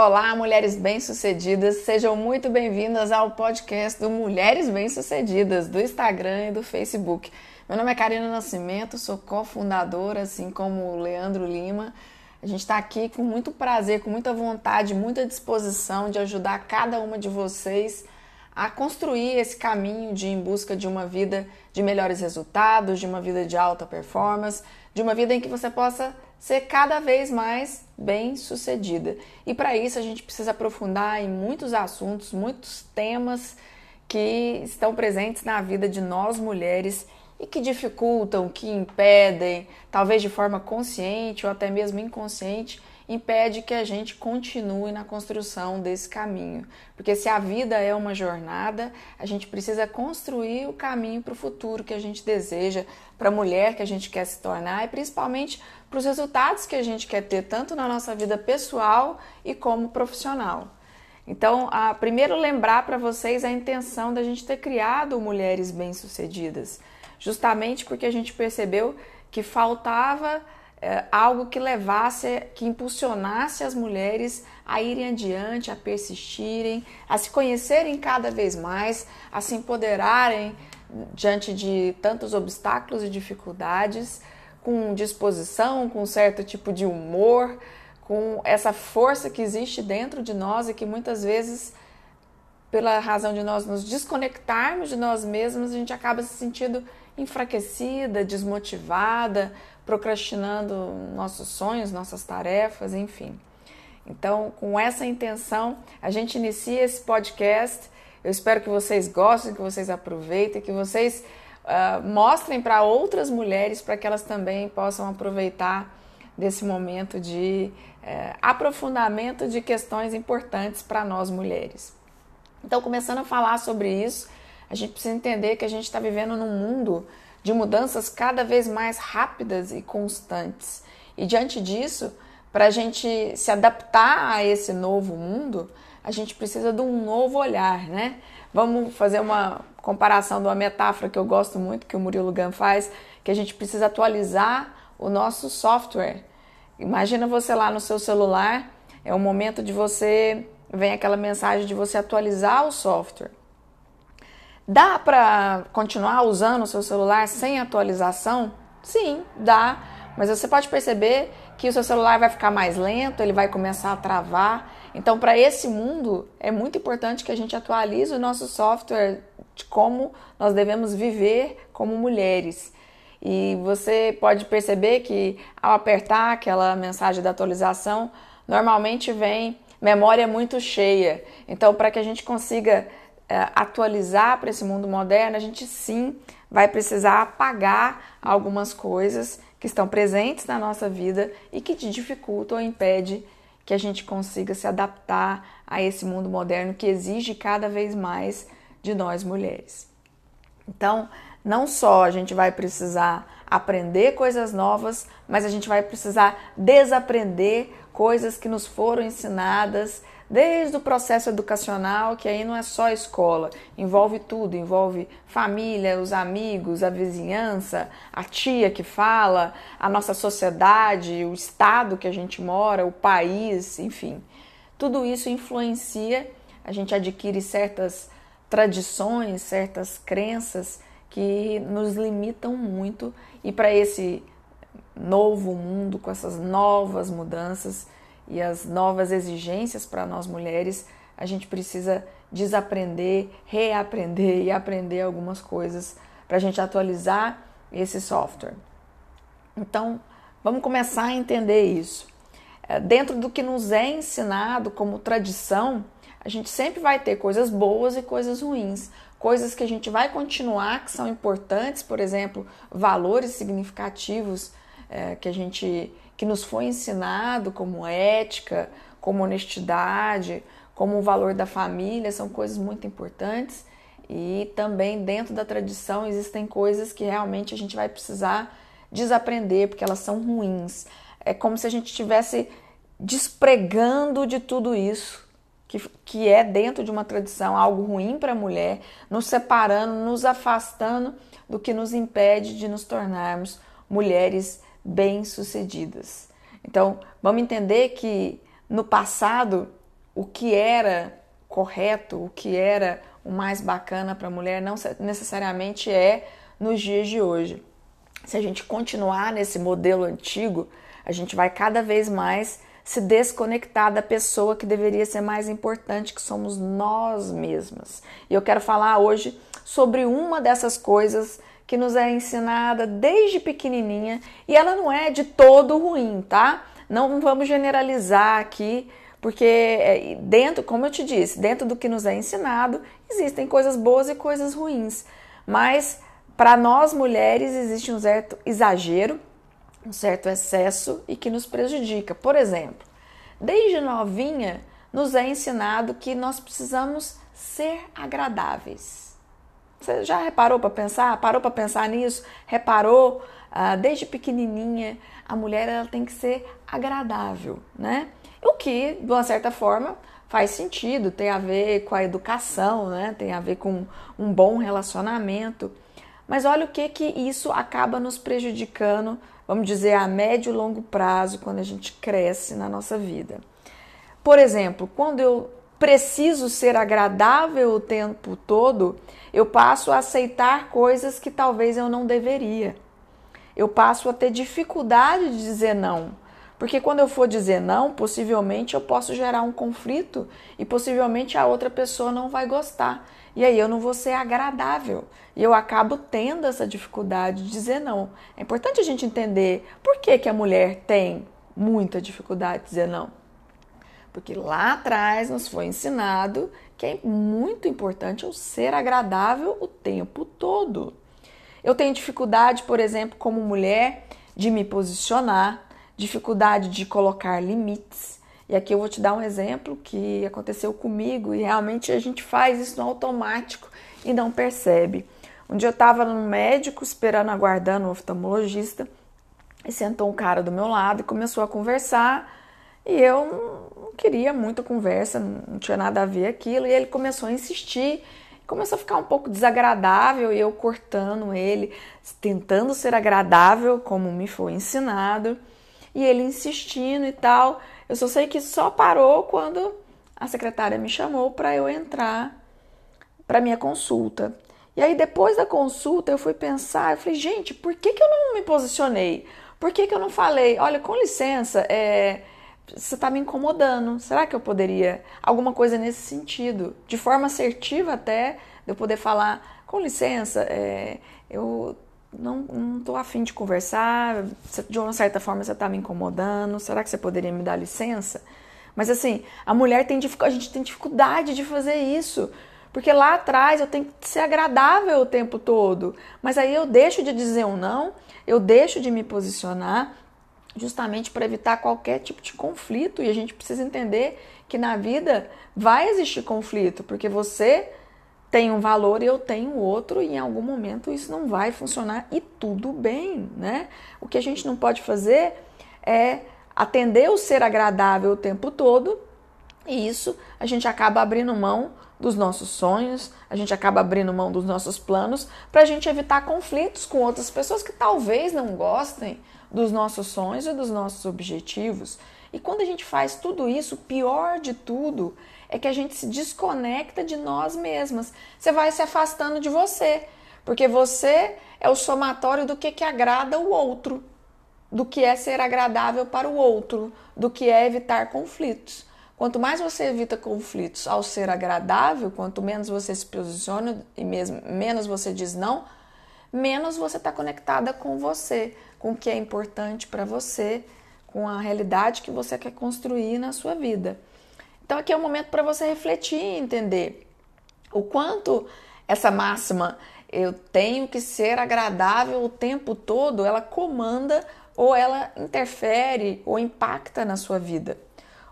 Olá, mulheres bem-sucedidas, sejam muito bem-vindas ao podcast do Mulheres Bem-Sucedidas, do Instagram e do Facebook. Meu nome é Karina Nascimento, sou cofundadora, assim como o Leandro Lima. A gente está aqui com muito prazer, com muita vontade, muita disposição de ajudar cada uma de vocês a construir esse caminho de em busca de uma vida de melhores resultados, de uma vida de alta performance, de uma vida em que você possa ser cada vez mais bem sucedida. E para isso a gente precisa aprofundar em muitos assuntos, muitos temas que estão presentes na vida de nós mulheres e que dificultam, que impedem, talvez de forma consciente ou até mesmo inconsciente, impede que a gente continue na construção desse caminho. Porque se a vida é uma jornada, a gente precisa construir o caminho para o futuro que a gente deseja, para a mulher que a gente quer se tornar e principalmente para os resultados que a gente quer ter, tanto na nossa vida pessoal e como profissional. Então, a, primeiro lembrar para vocês a intenção da gente ter criado mulheres bem-sucedidas, justamente porque a gente percebeu que faltava é, algo que levasse, que impulsionasse as mulheres a irem adiante, a persistirem, a se conhecerem cada vez mais, a se empoderarem diante de tantos obstáculos e dificuldades, com disposição, com certo tipo de humor, com essa força que existe dentro de nós e que muitas vezes, pela razão de nós nos desconectarmos de nós mesmos, a gente acaba se sentindo enfraquecida, desmotivada, procrastinando nossos sonhos, nossas tarefas, enfim. Então, com essa intenção, a gente inicia esse podcast. Eu espero que vocês gostem, que vocês aproveitem, que vocês uh, mostrem para outras mulheres para que elas também possam aproveitar desse momento de uh, aprofundamento de questões importantes para nós mulheres. Então, começando a falar sobre isso, a gente precisa entender que a gente está vivendo num mundo de mudanças cada vez mais rápidas e constantes. E diante disso, para a gente se adaptar a esse novo mundo, a gente precisa de um novo olhar, né? Vamos fazer uma comparação de uma metáfora que eu gosto muito, que o Murilo Gun faz, que a gente precisa atualizar o nosso software. Imagina você lá no seu celular, é o momento de você, vem aquela mensagem de você atualizar o software. Dá para continuar usando o seu celular sem atualização? Sim, dá. Mas você pode perceber que o seu celular vai ficar mais lento, ele vai começar a travar. Então, para esse mundo, é muito importante que a gente atualize o nosso software de como nós devemos viver como mulheres. E você pode perceber que ao apertar aquela mensagem da atualização, normalmente vem memória muito cheia. Então, para que a gente consiga atualizar para esse mundo moderno, a gente sim vai precisar apagar algumas coisas que estão presentes na nossa vida e que te dificultam ou impede que a gente consiga se adaptar a esse mundo moderno que exige cada vez mais de nós mulheres. Então, não só a gente vai precisar aprender coisas novas, mas a gente vai precisar desaprender coisas que nos foram ensinadas desde o processo educacional, que aí não é só escola, envolve tudo, envolve família, os amigos, a vizinhança, a tia que fala, a nossa sociedade, o estado que a gente mora, o país, enfim. Tudo isso influencia, a gente adquire certas tradições, certas crenças que nos limitam muito e para esse novo mundo, com essas novas mudanças, e as novas exigências para nós mulheres, a gente precisa desaprender, reaprender e aprender algumas coisas para a gente atualizar esse software. Então, vamos começar a entender isso. É, dentro do que nos é ensinado como tradição, a gente sempre vai ter coisas boas e coisas ruins, coisas que a gente vai continuar que são importantes, por exemplo, valores significativos é, que a gente que nos foi ensinado como ética, como honestidade, como o valor da família, são coisas muito importantes. E também dentro da tradição existem coisas que realmente a gente vai precisar desaprender, porque elas são ruins. É como se a gente estivesse despregando de tudo isso que, que é dentro de uma tradição algo ruim para a mulher, nos separando, nos afastando do que nos impede de nos tornarmos mulheres bem-sucedidas. Então, vamos entender que no passado o que era correto, o que era o mais bacana para a mulher, não necessariamente é nos dias de hoje. Se a gente continuar nesse modelo antigo, a gente vai cada vez mais se desconectar da pessoa que deveria ser mais importante, que somos nós mesmas. E eu quero falar hoje sobre uma dessas coisas que nos é ensinada desde pequenininha e ela não é de todo ruim, tá? Não vamos generalizar aqui, porque é, dentro, como eu te disse, dentro do que nos é ensinado, existem coisas boas e coisas ruins. Mas para nós mulheres existe um certo exagero, um certo excesso e que nos prejudica. Por exemplo, desde novinha nos é ensinado que nós precisamos ser agradáveis. Você já reparou para pensar? Parou para pensar nisso? Reparou? Ah, desde pequenininha, a mulher ela tem que ser agradável, né? O que, de uma certa forma, faz sentido, tem a ver com a educação, né? Tem a ver com um bom relacionamento. Mas olha o que que isso acaba nos prejudicando, vamos dizer, a médio e longo prazo, quando a gente cresce na nossa vida. Por exemplo, quando eu preciso ser agradável o tempo todo, eu passo a aceitar coisas que talvez eu não deveria. Eu passo a ter dificuldade de dizer não. Porque quando eu for dizer não, possivelmente eu posso gerar um conflito e possivelmente a outra pessoa não vai gostar. E aí eu não vou ser agradável. E eu acabo tendo essa dificuldade de dizer não. É importante a gente entender por que, que a mulher tem muita dificuldade de dizer não. Porque lá atrás nos foi ensinado que é muito importante eu ser agradável o tempo todo. Eu tenho dificuldade, por exemplo, como mulher, de me posicionar, dificuldade de colocar limites. E aqui eu vou te dar um exemplo que aconteceu comigo e realmente a gente faz isso no automático e não percebe. Um dia eu estava no médico esperando, aguardando o oftalmologista e sentou um cara do meu lado e começou a conversar e eu não queria muita conversa, não tinha nada a ver aquilo e ele começou a insistir começou a ficar um pouco desagradável e eu cortando ele, tentando ser agradável, como me foi ensinado, e ele insistindo e tal. Eu só sei que só parou quando a secretária me chamou para eu entrar para minha consulta. E aí depois da consulta eu fui pensar, eu falei, gente, por que, que eu não me posicionei? Por que, que eu não falei, olha, com licença, é, você está me incomodando. Será que eu poderia alguma coisa nesse sentido, de forma assertiva até, de eu poder falar, com licença, é, eu não estou afim de conversar, de uma certa forma você está me incomodando, será que você poderia me dar licença? Mas assim, a mulher tem a gente tem dificuldade de fazer isso, porque lá atrás eu tenho que ser agradável o tempo todo, mas aí eu deixo de dizer um não, eu deixo de me posicionar justamente para evitar qualquer tipo de conflito e a gente precisa entender que na vida vai existir conflito, porque você tem um valor e eu tenho outro, e em algum momento isso não vai funcionar e tudo bem, né? O que a gente não pode fazer é atender o ser agradável o tempo todo, e isso a gente acaba abrindo mão dos nossos sonhos, a gente acaba abrindo mão dos nossos planos para a gente evitar conflitos com outras pessoas que talvez não gostem dos nossos sonhos e dos nossos objetivos. E quando a gente faz tudo isso, pior de tudo é que a gente se desconecta de nós mesmas. Você vai se afastando de você, porque você é o somatório do que, que agrada o outro, do que é ser agradável para o outro, do que é evitar conflitos. Quanto mais você evita conflitos ao ser agradável, quanto menos você se posiciona e mesmo menos você diz não, menos você está conectada com você, com o que é importante para você, com a realidade que você quer construir na sua vida. Então aqui é o momento para você refletir e entender o quanto essa máxima eu tenho que ser agradável o tempo todo, ela comanda ou ela interfere ou impacta na sua vida.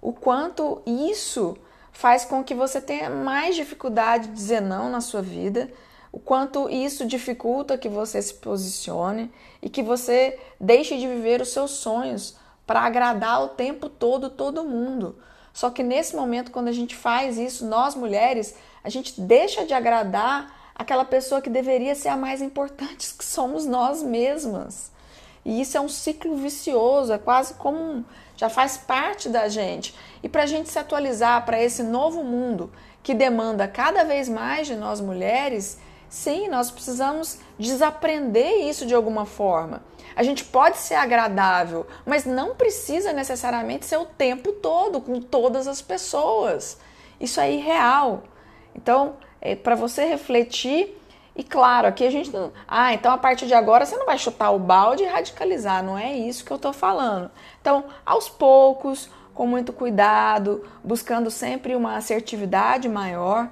O quanto isso faz com que você tenha mais dificuldade de dizer não na sua vida, o quanto isso dificulta que você se posicione e que você deixe de viver os seus sonhos para agradar o tempo todo todo mundo. Só que nesse momento, quando a gente faz isso, nós mulheres, a gente deixa de agradar aquela pessoa que deveria ser a mais importante, que somos nós mesmas. E isso é um ciclo vicioso, é quase como um, já faz parte da gente. E para a gente se atualizar para esse novo mundo que demanda cada vez mais de nós mulheres, sim, nós precisamos desaprender isso de alguma forma. A gente pode ser agradável, mas não precisa necessariamente ser o tempo todo com todas as pessoas. Isso é irreal. Então, é para você refletir e claro, aqui a gente não. Ah, então a partir de agora você não vai chutar o balde e radicalizar. Não é isso que eu estou falando. Então, aos poucos, com muito cuidado, buscando sempre uma assertividade maior,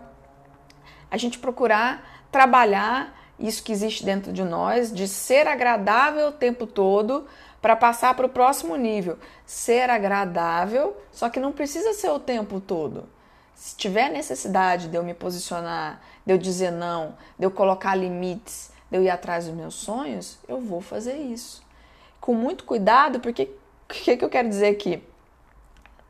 a gente procurar trabalhar isso que existe dentro de nós, de ser agradável o tempo todo, para passar para o próximo nível. Ser agradável, só que não precisa ser o tempo todo. Se tiver necessidade de eu me posicionar, de eu dizer não, de eu colocar limites, de eu ir atrás dos meus sonhos, eu vou fazer isso. Com muito cuidado, porque o que, que eu quero dizer aqui?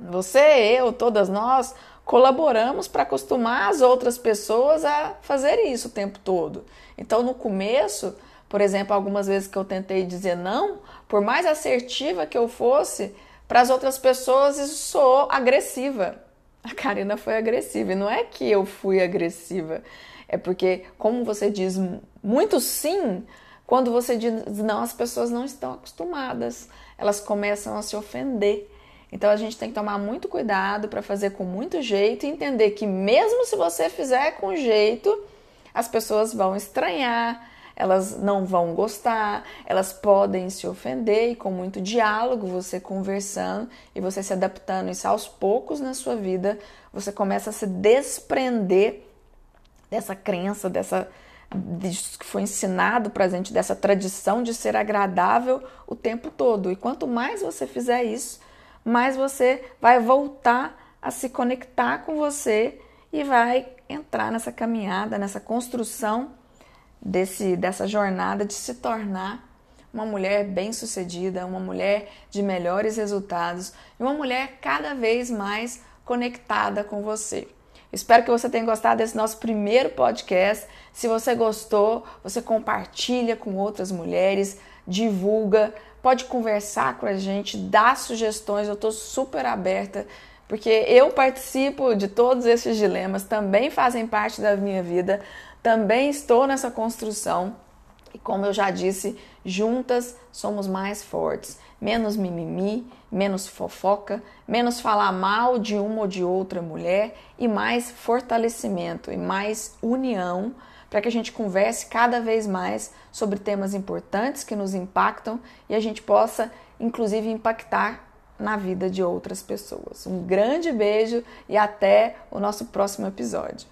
Você, eu, todas nós colaboramos para acostumar as outras pessoas a fazer isso o tempo todo. Então, no começo, por exemplo, algumas vezes que eu tentei dizer não, por mais assertiva que eu fosse, para as outras pessoas isso soou agressiva. A Karina foi agressiva. E não é que eu fui agressiva, é porque, como você diz muito sim, quando você diz não, as pessoas não estão acostumadas, elas começam a se ofender. Então a gente tem que tomar muito cuidado para fazer com muito jeito e entender que, mesmo se você fizer com jeito, as pessoas vão estranhar, elas não vão gostar, elas podem se ofender e com muito diálogo, você conversando e você se adaptando isso aos poucos na sua vida, você começa a se desprender dessa crença, dessa disso que foi ensinado para gente, dessa tradição de ser agradável o tempo todo. E quanto mais você fizer isso, mais você vai voltar a se conectar com você e vai entrar nessa caminhada, nessa construção desse, dessa jornada de se tornar uma mulher bem-sucedida, uma mulher de melhores resultados e uma mulher cada vez mais conectada com você. Espero que você tenha gostado desse nosso primeiro podcast. Se você gostou, você compartilha com outras mulheres, divulga, pode conversar com a gente, dá sugestões. Eu estou super aberta porque eu participo de todos esses dilemas, também fazem parte da minha vida, também estou nessa construção. E como eu já disse, juntas somos mais fortes. Menos mimimi, menos fofoca, menos falar mal de uma ou de outra mulher e mais fortalecimento e mais união para que a gente converse cada vez mais sobre temas importantes que nos impactam e a gente possa, inclusive, impactar na vida de outras pessoas. Um grande beijo e até o nosso próximo episódio.